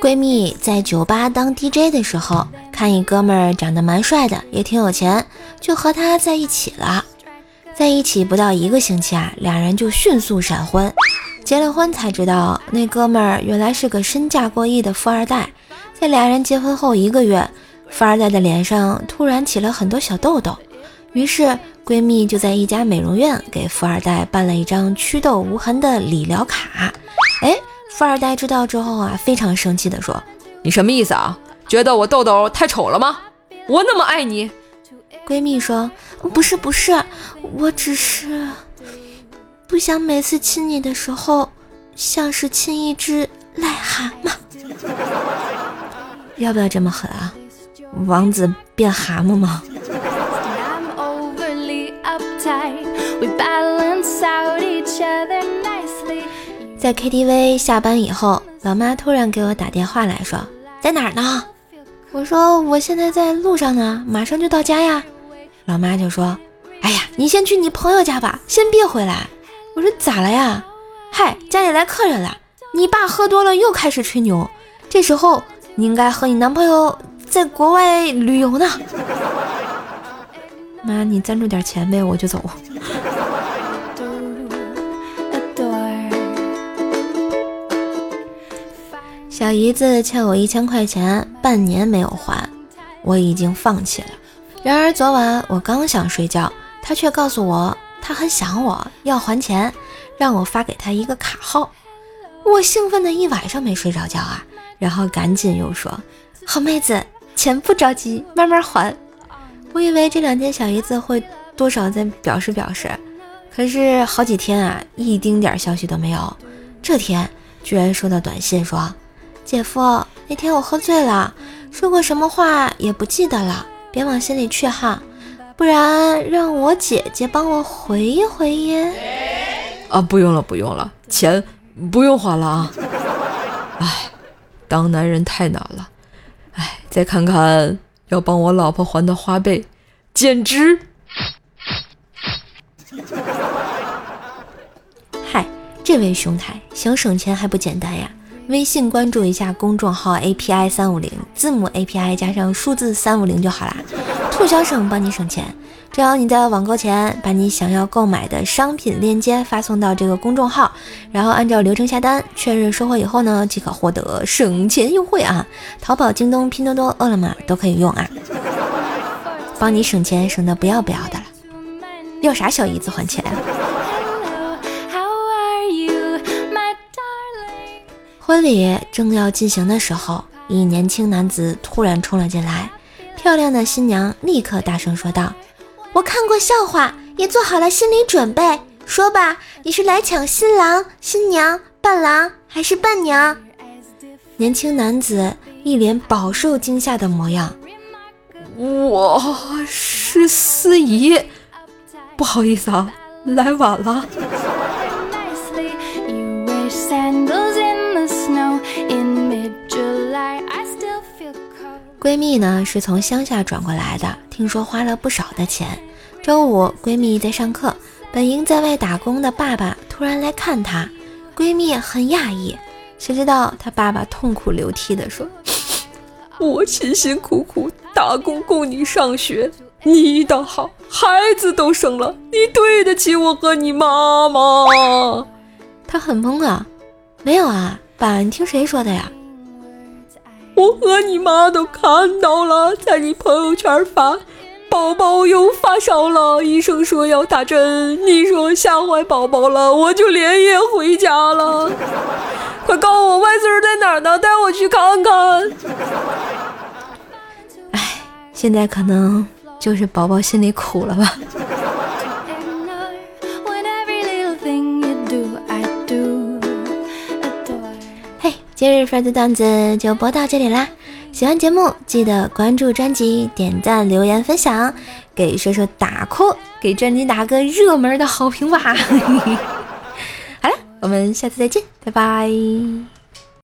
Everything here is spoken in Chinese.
闺蜜在酒吧当 DJ 的时候，看一哥们儿长得蛮帅的，也挺有钱，就和他在一起了。在一起不到一个星期啊，两人就迅速闪婚。结了婚才知道，那哥们儿原来是个身价过亿的富二代。在俩人结婚后一个月，富二代的脸上突然起了很多小痘痘，于是闺蜜就在一家美容院给富二代办了一张祛痘无痕的理疗卡。哎。富二代知道之后啊，非常生气的说：“你什么意思啊？觉得我痘痘太丑了吗？我那么爱你。”闺蜜说：“不是不是，我只是不想每次亲你的时候像是亲一只癞蛤蟆。要不要这么狠啊？王子变蛤蟆吗？”在 KTV 下班以后，老妈突然给我打电话来说：“在哪儿呢？”我说：“我现在在路上呢，马上就到家呀。”老妈就说：“哎呀，你先去你朋友家吧，先别回来。”我说：“咋了呀？”“嗨，家里来客人了，你爸喝多了又开始吹牛。这时候你应该和你男朋友在国外旅游呢。”妈，你赞助点钱呗，我就走。小姨子欠我一千块钱，半年没有还，我已经放弃了。然而昨晚我刚想睡觉，她却告诉我她很想我，要还钱，让我发给她一个卡号。我兴奋的一晚上没睡着觉啊，然后赶紧又说：“好妹子，钱不着急，慢慢还。”我以为这两天小姨子会多少再表示表示，可是好几天啊，一丁点消息都没有。这天居然收到短信说。姐夫，那天我喝醉了，说过什么话也不记得了，别往心里去哈，不然让我姐姐帮我回忆回忆。啊，不用了，不用了，钱不用还了啊。哎，当男人太难了。哎，再看看要帮我老婆还的花呗，简直。嗨，这位兄台，想省钱还不简单呀？微信关注一下公众号 API 三五零，字母 API 加上数字三五零就好啦。兔小省帮你省钱，只要你在网购前把你想要购买的商品链接发送到这个公众号，然后按照流程下单，确认收货以后呢，即可获得省钱优惠啊！淘宝、京东、拼多多、饿了么都可以用啊，帮你省钱省的不要不要的了。要啥小姨子还钱啊？婚礼正要进行的时候，一年轻男子突然冲了进来，漂亮的新娘立刻大声说道：“我看过笑话，也做好了心理准备。说吧，你是来抢新郎、新娘、伴郎还是伴娘？”年轻男子一脸饱受惊吓的模样：“我是司仪，不好意思啊，来晚了。”闺蜜呢是从乡下转过来的，听说花了不少的钱。周五，闺蜜在上课，本应在外打工的爸爸突然来看她，闺蜜很讶异。谁知道她爸爸痛哭流涕地说：“ 我辛辛苦苦打工供你上学，你倒好，孩子都生了，你对得起我和你妈吗？”她很懵啊，没有啊，爸，你听谁说的呀？我和你妈都看到了，在你朋友圈发，宝宝又发烧了，医生说要打针，你说吓坏宝宝了，我就连夜回家了。快告诉我外孙在哪儿呢？带我去看看。哎，现在可能就是宝宝心里苦了吧。嘿今日份的段子就播到这里啦！喜欢节目记得关注专辑、点赞、留言、分享，给说说打 call，给专辑打个热门的好评吧！好了，我们下次再见，拜拜。